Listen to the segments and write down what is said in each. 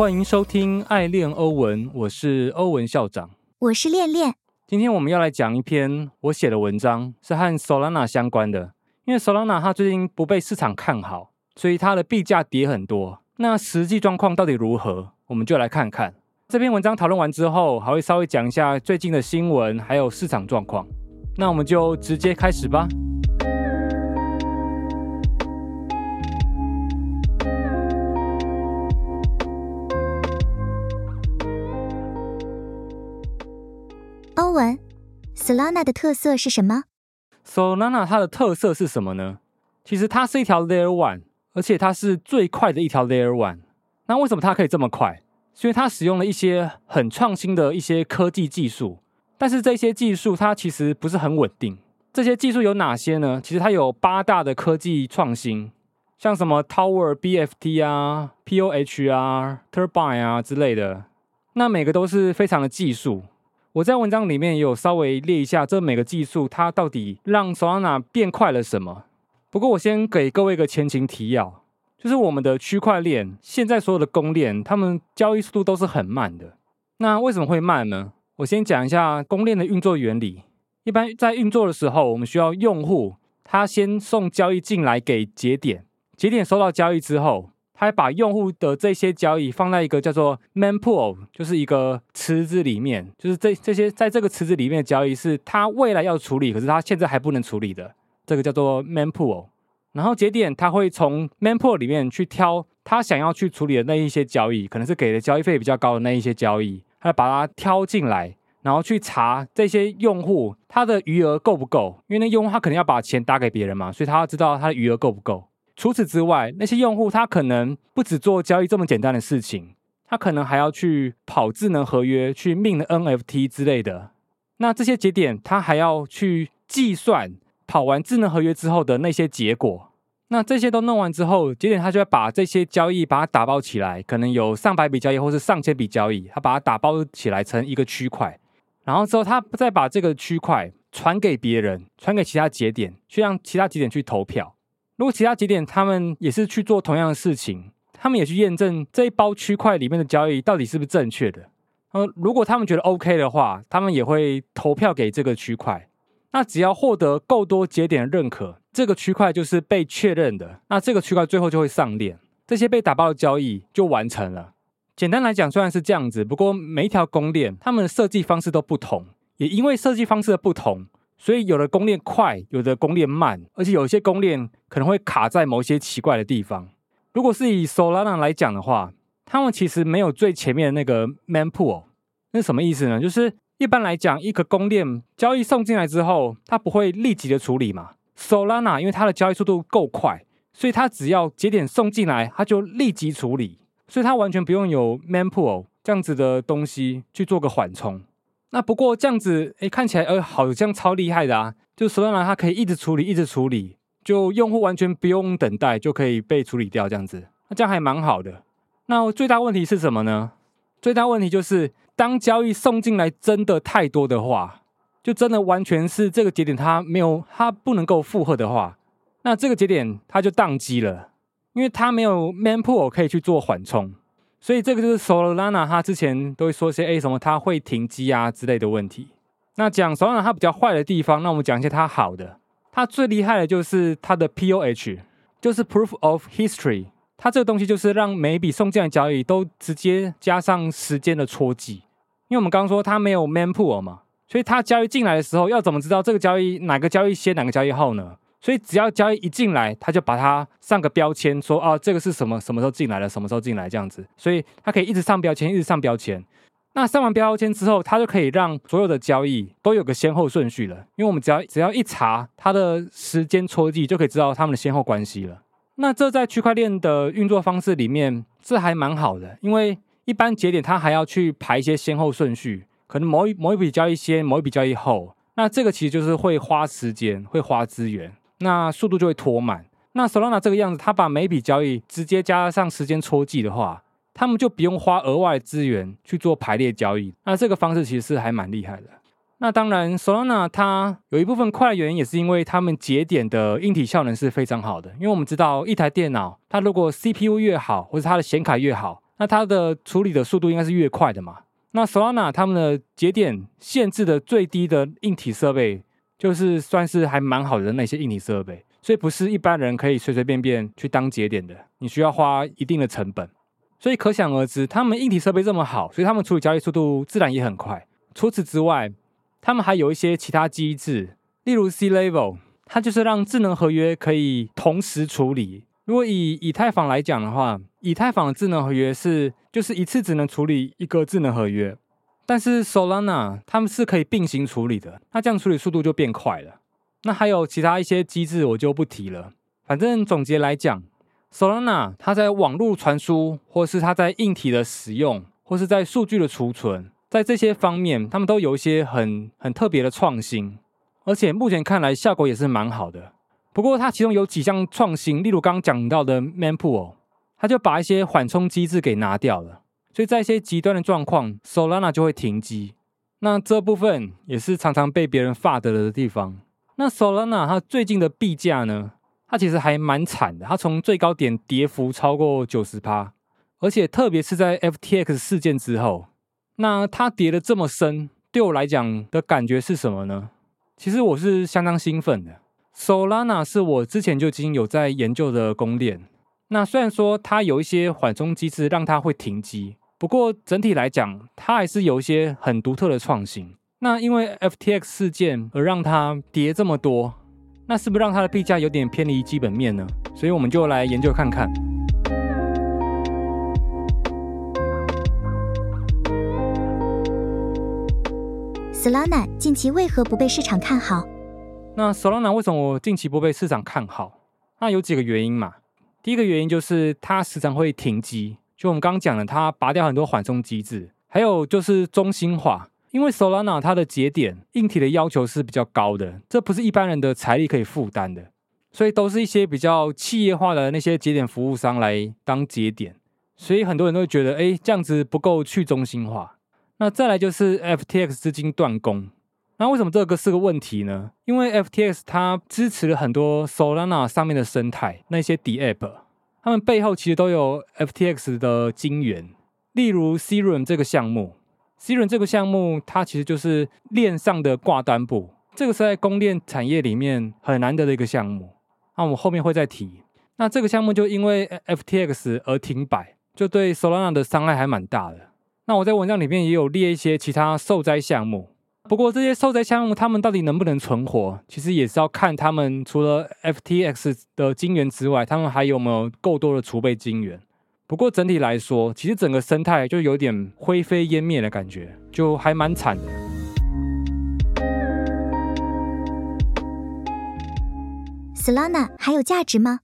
欢迎收听《爱恋欧文》，我是欧文校长。我是恋恋。今天我们要来讲一篇我写的文章，是和 Solana 相关的。因为 Solana 它最近不被市场看好，所以它的币价跌很多。那实际状况到底如何？我们就来看看。这篇文章讨论完之后，还会稍微讲一下最近的新闻，还有市场状况。那我们就直接开始吧。，Solana 的特色是什么？Solana 它的特色是什么呢？其实它是一条 Layer One，而且它是最快的一条 Layer One。那为什么它可以这么快？是因为它使用了一些很创新的一些科技技术，但是这些技术它其实不是很稳定。这些技术有哪些呢？其实它有八大的科技创新，像什么 Tower BFT 啊、POH 啊、Turbine 啊之类的。那每个都是非常的技术。我在文章里面也有稍微列一下，这每个技术它到底让 Solana 变快了什么。不过我先给各位一个前情提要，就是我们的区块链现在所有的公链，它们交易速度都是很慢的。那为什么会慢呢？我先讲一下公链的运作原理。一般在运作的时候，我们需要用户他先送交易进来给节点，节点收到交易之后，他把用户的这些交易放在一个叫做 mempool，就是一个池子里面，就是这这些在这个池子里面的交易是他未来要处理，可是他现在还不能处理的，这个叫做 mempool。然后节点他会从 mempool 里面去挑他想要去处理的那一些交易，可能是给的交易费比较高的那一些交易，他把它挑进来，然后去查这些用户他的余额够不够，因为那用户他可能要把钱打给别人嘛，所以他要知道他的余额够不够。除此之外，那些用户他可能不只做交易这么简单的事情，他可能还要去跑智能合约、去命的 NFT 之类的。那这些节点他还要去计算跑完智能合约之后的那些结果。那这些都弄完之后，节点他就会把这些交易把它打包起来，可能有上百笔交易或是上千笔交易，他把它打包起来成一个区块，然后之后他再把这个区块传给别人，传给其他节点，去让其他节点去投票。如果其他节点他们也是去做同样的事情，他们也去验证这一包区块里面的交易到底是不是正确的。呃，如果他们觉得 OK 的话，他们也会投票给这个区块。那只要获得够多节点的认可，这个区块就是被确认的。那这个区块最后就会上链，这些被打包的交易就完成了。简单来讲，虽然是这样子，不过每一条公链它们的设计方式都不同，也因为设计方式的不同，所以有的公链快，有的公链慢，而且有些公链可能会卡在某些奇怪的地方。如果是以 Solana 来讲的话，他们其实没有最前面的那个 mempool，那什么意思呢？就是一般来讲，一个公链交易送进来之后，它不会立即的处理嘛。Solana 因为它的交易速度够快，所以它只要节点送进来，它就立即处理，所以它完全不用有 mempool 这样子的东西去做个缓冲。那不过这样子，哎，看起来呃好像超厉害的啊！就 Solana 它可以一直处理，一直处理，就用户完全不用等待就可以被处理掉，这样子，那这样还蛮好的。那最大问题是什么呢？最大问题就是当交易送进来真的太多的话，就真的完全是这个节点它没有它不能够负荷的话，那这个节点它就宕机了，因为它没有 man pool 可以去做缓冲。所以这个就是 Solana 它之前都会说些哎什么它会停机啊之类的问题。那讲 Solana 它比较坏的地方，那我们讲一些它好的。它最厉害的就是它的 POH，就是 Proof of History。它这个东西就是让每一笔送进来交易都直接加上时间的戳记。因为我们刚刚说它没有 mempool 嘛，所以它交易进来的时候要怎么知道这个交易哪个交易先哪个交易后呢？所以只要交易一进来，他就把它上个标签，说啊，这个是什么什么时候进来的，什么时候进来这样子。所以他可以一直上标签，一直上标签。那上完标签之后，它就可以让所有的交易都有个先后顺序了。因为我们只要只要一查它的时间戳记，就可以知道它们的先后关系了。那这在区块链的运作方式里面，这还蛮好的，因为一般节点它还要去排一些先后顺序，可能某一某一笔交易先，某一笔交易后。那这个其实就是会花时间，会花资源。那速度就会拖慢。那 Solana 这个样子，它把每笔交易直接加上时间戳记的话，他们就不用花额外资源去做排列交易。那这个方式其实是还蛮厉害的。那当然，Solana 它有一部分快的原因，也是因为他们节点的硬体效能是非常好的。因为我们知道，一台电脑它如果 CPU 越好，或者它的显卡越好，那它的处理的速度应该是越快的嘛。那 Solana 他们的节点限制的最低的硬体设备，就是算是还蛮好的那些硬体设备，所以不是一般人可以随随便便去当节点的，你需要花一定的成本。所以可想而知，他们硬体设备这么好，所以他们处理交易速度自然也很快。除此之外，他们还有一些其他机制，例如 C Level，它就是让智能合约可以同时处理。如果以以太坊来讲的话，以太坊的智能合约是就是一次只能处理一个智能合约，但是 Solana 他们是可以并行处理的，那这样处理速度就变快了。那还有其他一些机制我就不提了。反正总结来讲，Solana 它在网络传输，或是它在硬体的使用，或是在数据的储存，在这些方面，他们都有一些很很特别的创新，而且目前看来效果也是蛮好的。不过，它其中有几项创新，例如刚刚讲到的 Mempool，它就把一些缓冲机制给拿掉了，所以在一些极端的状况，Solana 就会停机。那这部分也是常常被别人发的的地方。那 Solana 它最近的币价呢，它其实还蛮惨的，它从最高点跌幅超过九十趴，而且特别是在 FTX 事件之后，那它跌的这么深，对我来讲的感觉是什么呢？其实我是相当兴奋的。Solana 是我之前就已经有在研究的公链。那虽然说它有一些缓冲机制让它会停机，不过整体来讲，它还是有一些很独特的创新。那因为 FTX 事件而让它跌这么多，那是不是让它的币价有点偏离基本面呢？所以我们就来研究看看。Solana 近期为何不被市场看好？那 Solana 为什么近期不被市场看好？那有几个原因嘛。第一个原因就是它时常会停机，就我们刚刚讲的，它拔掉很多缓冲机制。还有就是中心化，因为 Solana 它的节点硬体的要求是比较高的，这不是一般人的财力可以负担的，所以都是一些比较企业化的那些节点服务商来当节点，所以很多人都会觉得，哎，这样子不够去中心化。那再来就是 FTX 资金断供。那为什么这个是个问题呢？因为 FTX 它支持了很多 Solana 上面的生态，那些底 App，他们背后其实都有 FTX 的晶圆。例如 Serum 这个项目，Serum 这个项目它其实就是链上的挂单部，这个是在公链产业里面很难得的一个项目。那我们后面会再提。那这个项目就因为 FTX 而停摆，就对 Solana 的伤害还蛮大的。那我在文章里面也有列一些其他受灾项目。不过这些受灾项目，他们到底能不能存活，其实也是要看他们除了 FTX 的金源之外，他们还有没有够多的储备金源。不过整体来说，其实整个生态就有点灰飞烟灭的感觉，就还蛮惨的。Solana 还有价值吗？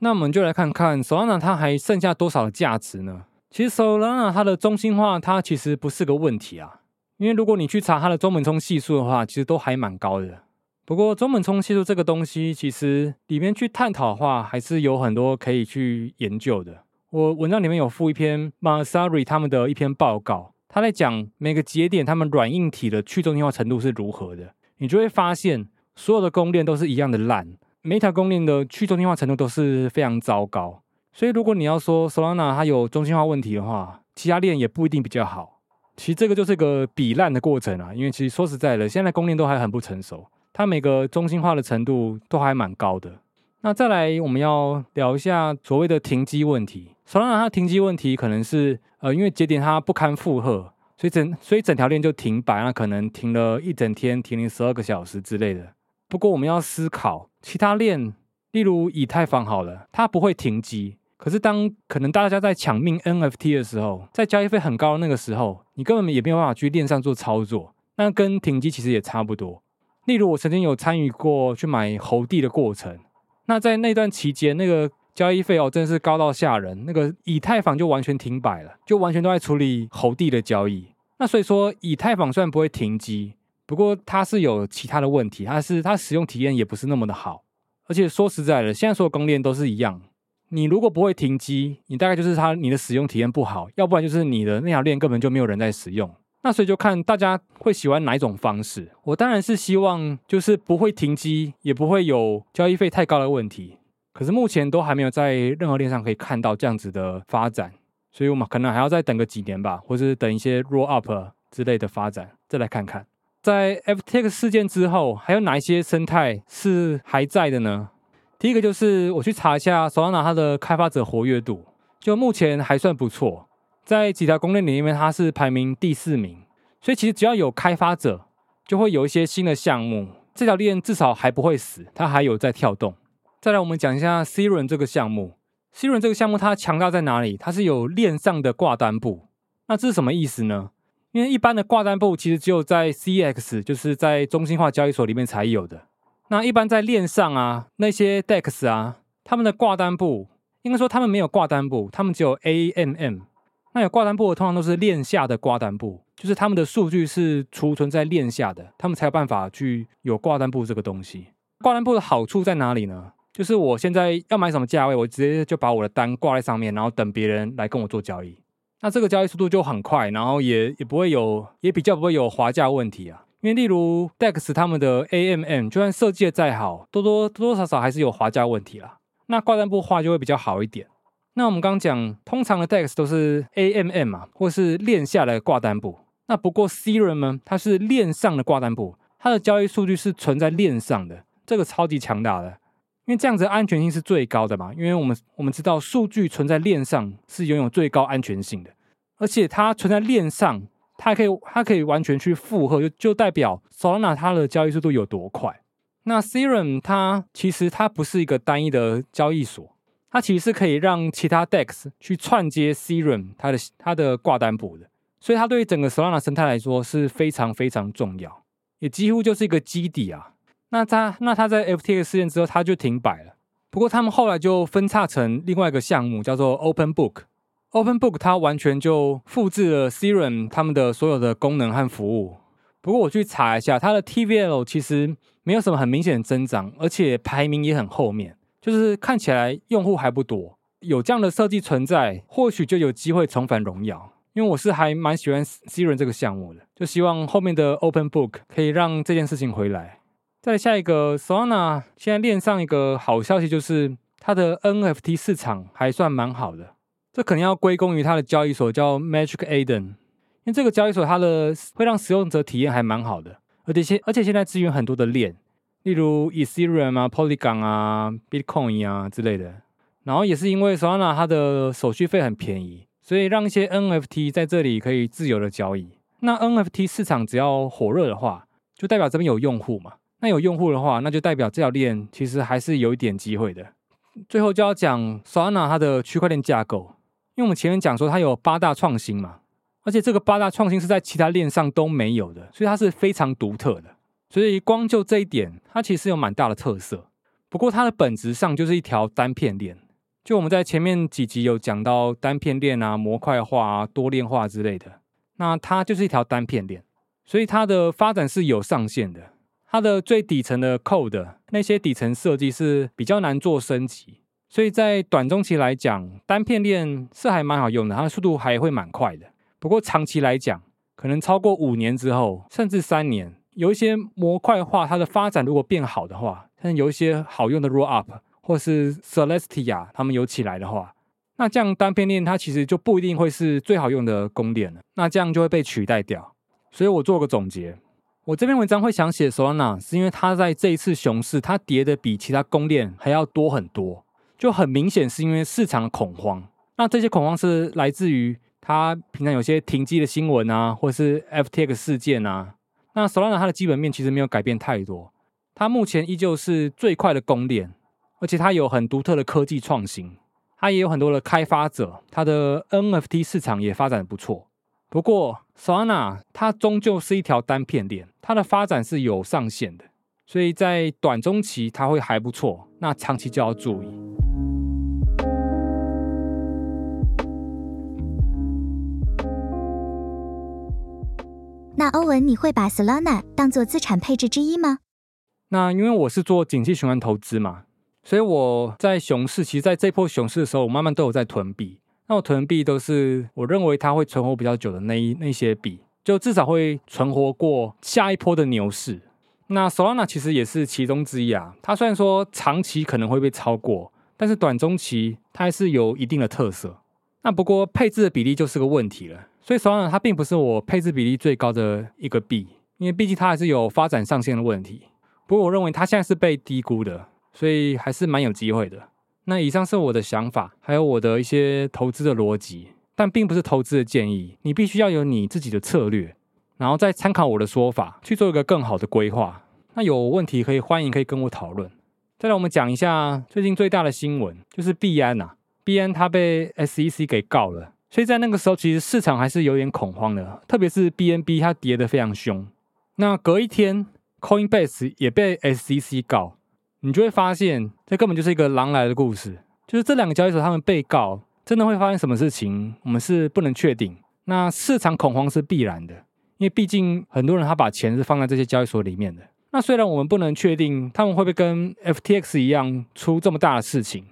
那我们就来看看 Solana 它还剩下多少的价值呢？其实 Solana 它的中心化，它其实不是个问题啊。因为如果你去查它的中本聪系数的话，其实都还蛮高的。不过中本聪系数这个东西，其实里面去探讨的话，还是有很多可以去研究的。我文章里面有附一篇 Masari 他们的一篇报告，他在讲每个节点他们软硬体的去中心化程度是如何的。你就会发现，所有的公链都是一样的烂，每一条公链的去中心化程度都是非常糟糕。所以如果你要说 Solana 它有中心化问题的话，其他链也不一定比较好。其实这个就是个比烂的过程啊，因为其实说实在的，现在供链都还很不成熟，它每个中心化的程度都还蛮高的。那再来，我们要聊一下所谓的停机问题。首先，它停机问题可能是呃，因为节点它不堪负荷，所以整所以整条链就停摆，那可能停了一整天，停了十二个小时之类的。不过我们要思考，其他链，例如以太坊好了，它不会停机。可是，当可能大家在抢命 NFT 的时候，在交易费很高的那个时候，你根本也没有办法去链上做操作。那跟停机其实也差不多。例如，我曾经有参与过去买猴帝的过程，那在那段期间，那个交易费哦，真的是高到吓人。那个以太坊就完全停摆了，就完全都在处理猴帝的交易。那所以说，以太坊虽然不会停机，不过它是有其他的问题，它是它使用体验也不是那么的好。而且说实在的，现在所有公链都是一样。你如果不会停机，你大概就是它你的使用体验不好，要不然就是你的那条链根本就没有人在使用。那所以就看大家会喜欢哪一种方式。我当然是希望就是不会停机，也不会有交易费太高的问题。可是目前都还没有在任何链上可以看到这样子的发展，所以我们可能还要再等个几年吧，或是等一些 roll up 之类的发展，再来看看。在 FTX 事件之后，还有哪一些生态是还在的呢？第一个就是我去查一下 Solana 它的开发者活跃度，就目前还算不错，在几条公链里面它是排名第四名。所以其实只要有开发者，就会有一些新的项目，这条链至少还不会死，它还有在跳动。再来，我们讲一下 s i r e n 这个项目。s i r e n 这个项目它强大在哪里？它是有链上的挂单簿。那这是什么意思呢？因为一般的挂单簿其实只有在 CX，就是在中心化交易所里面才有的。那一般在链上啊，那些 DEX 啊，他们的挂单簿，应该说他们没有挂单簿，他们只有 AMM。那有挂单簿的通常都是链下的挂单簿，就是他们的数据是储存在链下的，他们才有办法去有挂单簿这个东西。挂单簿的好处在哪里呢？就是我现在要买什么价位，我直接就把我的单挂在上面，然后等别人来跟我做交易。那这个交易速度就很快，然后也也不会有，也比较不会有滑价问题啊。因为例如 DEX 他们的 AMM，就算设计的再好，多多多多少少还是有滑价问题啦。那挂单簿画就会比较好一点。那我们刚讲，通常的 DEX 都是 AMM 嘛，或是链下的挂单簿。那不过 s e r u m 呢，它是链上的挂单簿，它的交易数据是存在链上的，这个超级强大的。因为这样子安全性是最高的嘛，因为我们我们知道数据存在链上是拥有最高安全性的，而且它存在链上，它可以它可以完全去负荷，就就代表 Solana 它的交易速度有多快。那 Serum 它其实它不是一个单一的交易所，它其实是可以让其他 DEX 去串接 Serum 它的它的挂单簿的，所以它对于整个 Solana 生态来说是非常非常重要，也几乎就是一个基底啊。那他那他在 FTX 事件之后他就停摆了。不过他们后来就分叉成另外一个项目，叫做 Open Book。Open Book 它完全就复制了 Serum 他们的所有的功能和服务。不过我去查一下，它的 TVL 其实没有什么很明显的增长，而且排名也很后面，就是看起来用户还不多。有这样的设计存在，或许就有机会重返荣耀。因为我是还蛮喜欢 Serum 这个项目的，就希望后面的 Open Book 可以让这件事情回来。再下一个 Sona 现在链上一个好消息就是它的 NFT 市场还算蛮好的，这肯定要归功于它的交易所叫 Magic Eden，因为这个交易所它的会让使用者体验还蛮好的，而且现而且现在支援很多的链，例如 Ethereum 啊、Polygon 啊、Bitcoin 啊之类的，然后也是因为 Solana 它的手续费很便宜，所以让一些 NFT 在这里可以自由的交易。那 NFT 市场只要火热的话，就代表这边有用户嘛。那有用户的话，那就代表这条链其实还是有一点机会的。最后就要讲 Solana 它的区块链架构，因为我们前面讲说它有八大创新嘛，而且这个八大创新是在其他链上都没有的，所以它是非常独特的。所以光就这一点，它其实有蛮大的特色。不过它的本质上就是一条单片链，就我们在前面几集有讲到单片链啊、模块化啊、多链化之类的，那它就是一条单片链，所以它的发展是有上限的。它的最底层的 code 那些底层设计是比较难做升级，所以在短中期来讲，单片链是还蛮好用的，它的速度还会蛮快的。不过长期来讲，可能超过五年之后，甚至三年，有一些模块化它的发展如果变好的话，像有一些好用的 roll up 或是 Celestia 他们有起来的话，那这样单片链它其实就不一定会是最好用的供链了，那这样就会被取代掉。所以我做个总结。我这篇文章会想写 Solana，是因为它在这一次熊市，它跌的比其他公链还要多很多，就很明显是因为市场的恐慌。那这些恐慌是来自于它平常有些停机的新闻啊，或是 FTX 事件啊。那 Solana 它的基本面其实没有改变太多，它目前依旧是最快的公链，而且它有很独特的科技创新，它也有很多的开发者，它的 NFT 市场也发展的不错。不过，Solana 它终究是一条单片链，它的发展是有上限的，所以在短中期它会还不错，那长期就要注意。那欧文，你会把 Solana 当做资产配置之一吗？那因为我是做景气循环投资嘛，所以我在熊市，其实在这波熊市的时候，我慢慢都有在囤币。那我囤币都是我认为它会存活比较久的那一那些币，就至少会存活过下一波的牛市。那 Solana 其实也是其中之一啊。它虽然说长期可能会被超过，但是短中期它还是有一定的特色。那不过配置的比例就是个问题了，所以 Solana 它并不是我配置比例最高的一个币，因为毕竟它还是有发展上限的问题。不过我认为它现在是被低估的，所以还是蛮有机会的。那以上是我的想法，还有我的一些投资的逻辑，但并不是投资的建议。你必须要有你自己的策略，然后再参考我的说法去做一个更好的规划。那有问题可以欢迎可以跟我讨论。再来，我们讲一下最近最大的新闻，就是币安呐。币安它被 SEC 给告了，所以在那个时候其实市场还是有点恐慌的，特别是 BNB 它跌得非常凶。那隔一天，Coinbase 也被 SEC 告。你就会发现，这根本就是一个狼来的故事。就是这两个交易所他们被告，真的会发生什么事情，我们是不能确定。那市场恐慌是必然的，因为毕竟很多人他把钱是放在这些交易所里面的。那虽然我们不能确定他们会不会跟 FTX 一样出这么大的事情，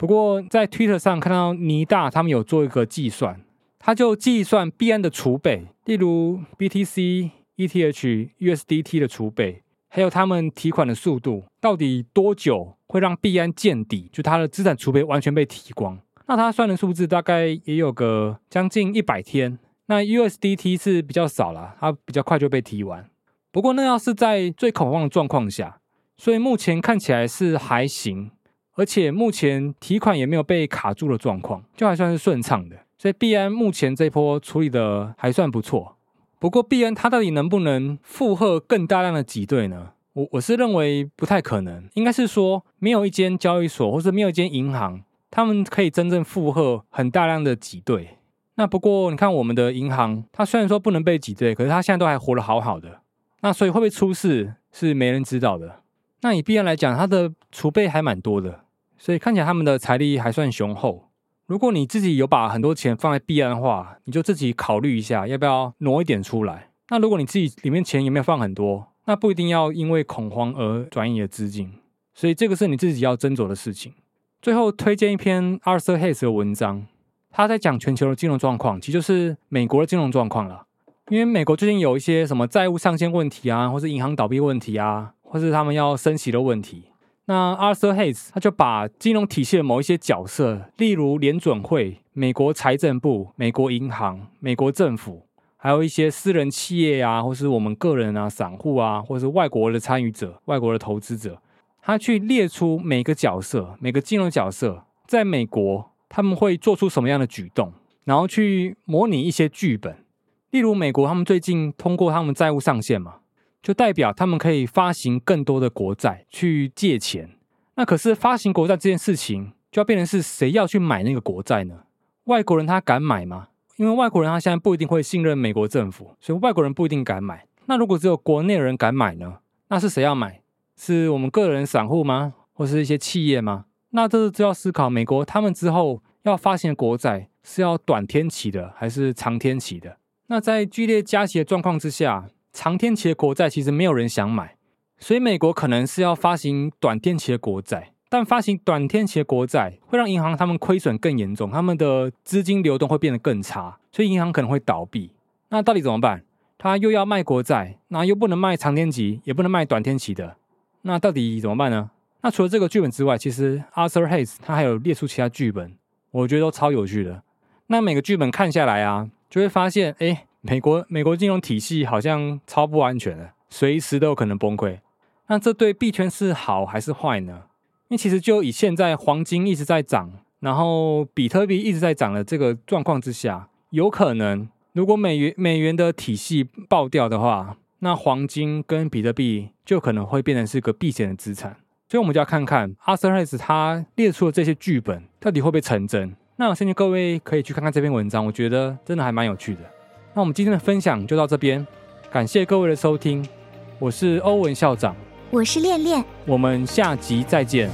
不过在 Twitter 上看到尼大他们有做一个计算，他就计算币安的储备，例如 BTC、ETH、USDT 的储备。还有他们提款的速度，到底多久会让币安见底？就它的资产储备完全被提光？那他算的数字大概也有个将近一百天。那 USDT 是比较少了，它比较快就被提完。不过那要是在最恐慌的状况下，所以目前看起来是还行，而且目前提款也没有被卡住的状况，就还算是顺畅的。所以币安目前这波处理的还算不错。不过，币安它到底能不能负荷更大量的挤兑呢？我我是认为不太可能。应该是说，没有一间交易所，或者没有一间银行，他们可以真正负荷很大量的挤兑。那不过，你看我们的银行，它虽然说不能被挤兑，可是它现在都还活得好好的。那所以会不会出事，是没人知道的。那以币安来讲，它的储备还蛮多的，所以看起来他们的财力还算雄厚。如果你自己有把很多钱放在币安的话，你就自己考虑一下，要不要挪一点出来。那如果你自己里面钱有没有放很多，那不一定要因为恐慌而转移的资金。所以这个是你自己要斟酌的事情。最后推荐一篇 Arthur Hayes 的文章，他在讲全球的金融状况，其实就是美国的金融状况了。因为美国最近有一些什么债务上限问题啊，或是银行倒闭问题啊，或是他们要升息的问题。那 Arthur Hayes 他就把金融体系的某一些角色，例如联准会、美国财政部、美国银行、美国政府，还有一些私人企业啊，或是我们个人啊、散户啊，或是外国的参与者、外国的投资者，他去列出每个角色、每个金融角色在美国他们会做出什么样的举动，然后去模拟一些剧本。例如美国他们最近通过他们债务上限嘛。就代表他们可以发行更多的国债去借钱，那可是发行国债这件事情就要变成是谁要去买那个国债呢？外国人他敢买吗？因为外国人他现在不一定会信任美国政府，所以外国人不一定敢买。那如果只有国内人敢买呢？那是谁要买？是我们个人散户吗？或是一些企业吗？那这是就要思考美国他们之后要发行国债是要短天期的还是长天期的？那在剧烈加息的状况之下。长天期的国债其实没有人想买，所以美国可能是要发行短天期的国债，但发行短天期的国债会让银行他们亏损更严重，他们的资金流动会变得更差，所以银行可能会倒闭。那到底怎么办？他又要卖国债，那又不能卖长天期，也不能卖短天期的，那到底怎么办呢？那除了这个剧本之外，其实 Arthur Hayes 他还有列出其他剧本，我觉得都超有趣的。那每个剧本看下来啊，就会发现，哎。美国美国金融体系好像超不安全的，随时都有可能崩溃。那这对币圈是好还是坏呢？因为其实就以现在黄金一直在涨，然后比特币一直在涨的这个状况之下，有可能如果美元美元的体系爆掉的话，那黄金跟比特币就可能会变成是个避险的资产。所以我们就要看看 Arthur Hayes 他列出的这些剧本到底会不会成真。那我相信各位可以去看看这篇文章，我觉得真的还蛮有趣的。那我们今天的分享就到这边，感谢各位的收听，我是欧文校长，我是恋恋，我们下集再见。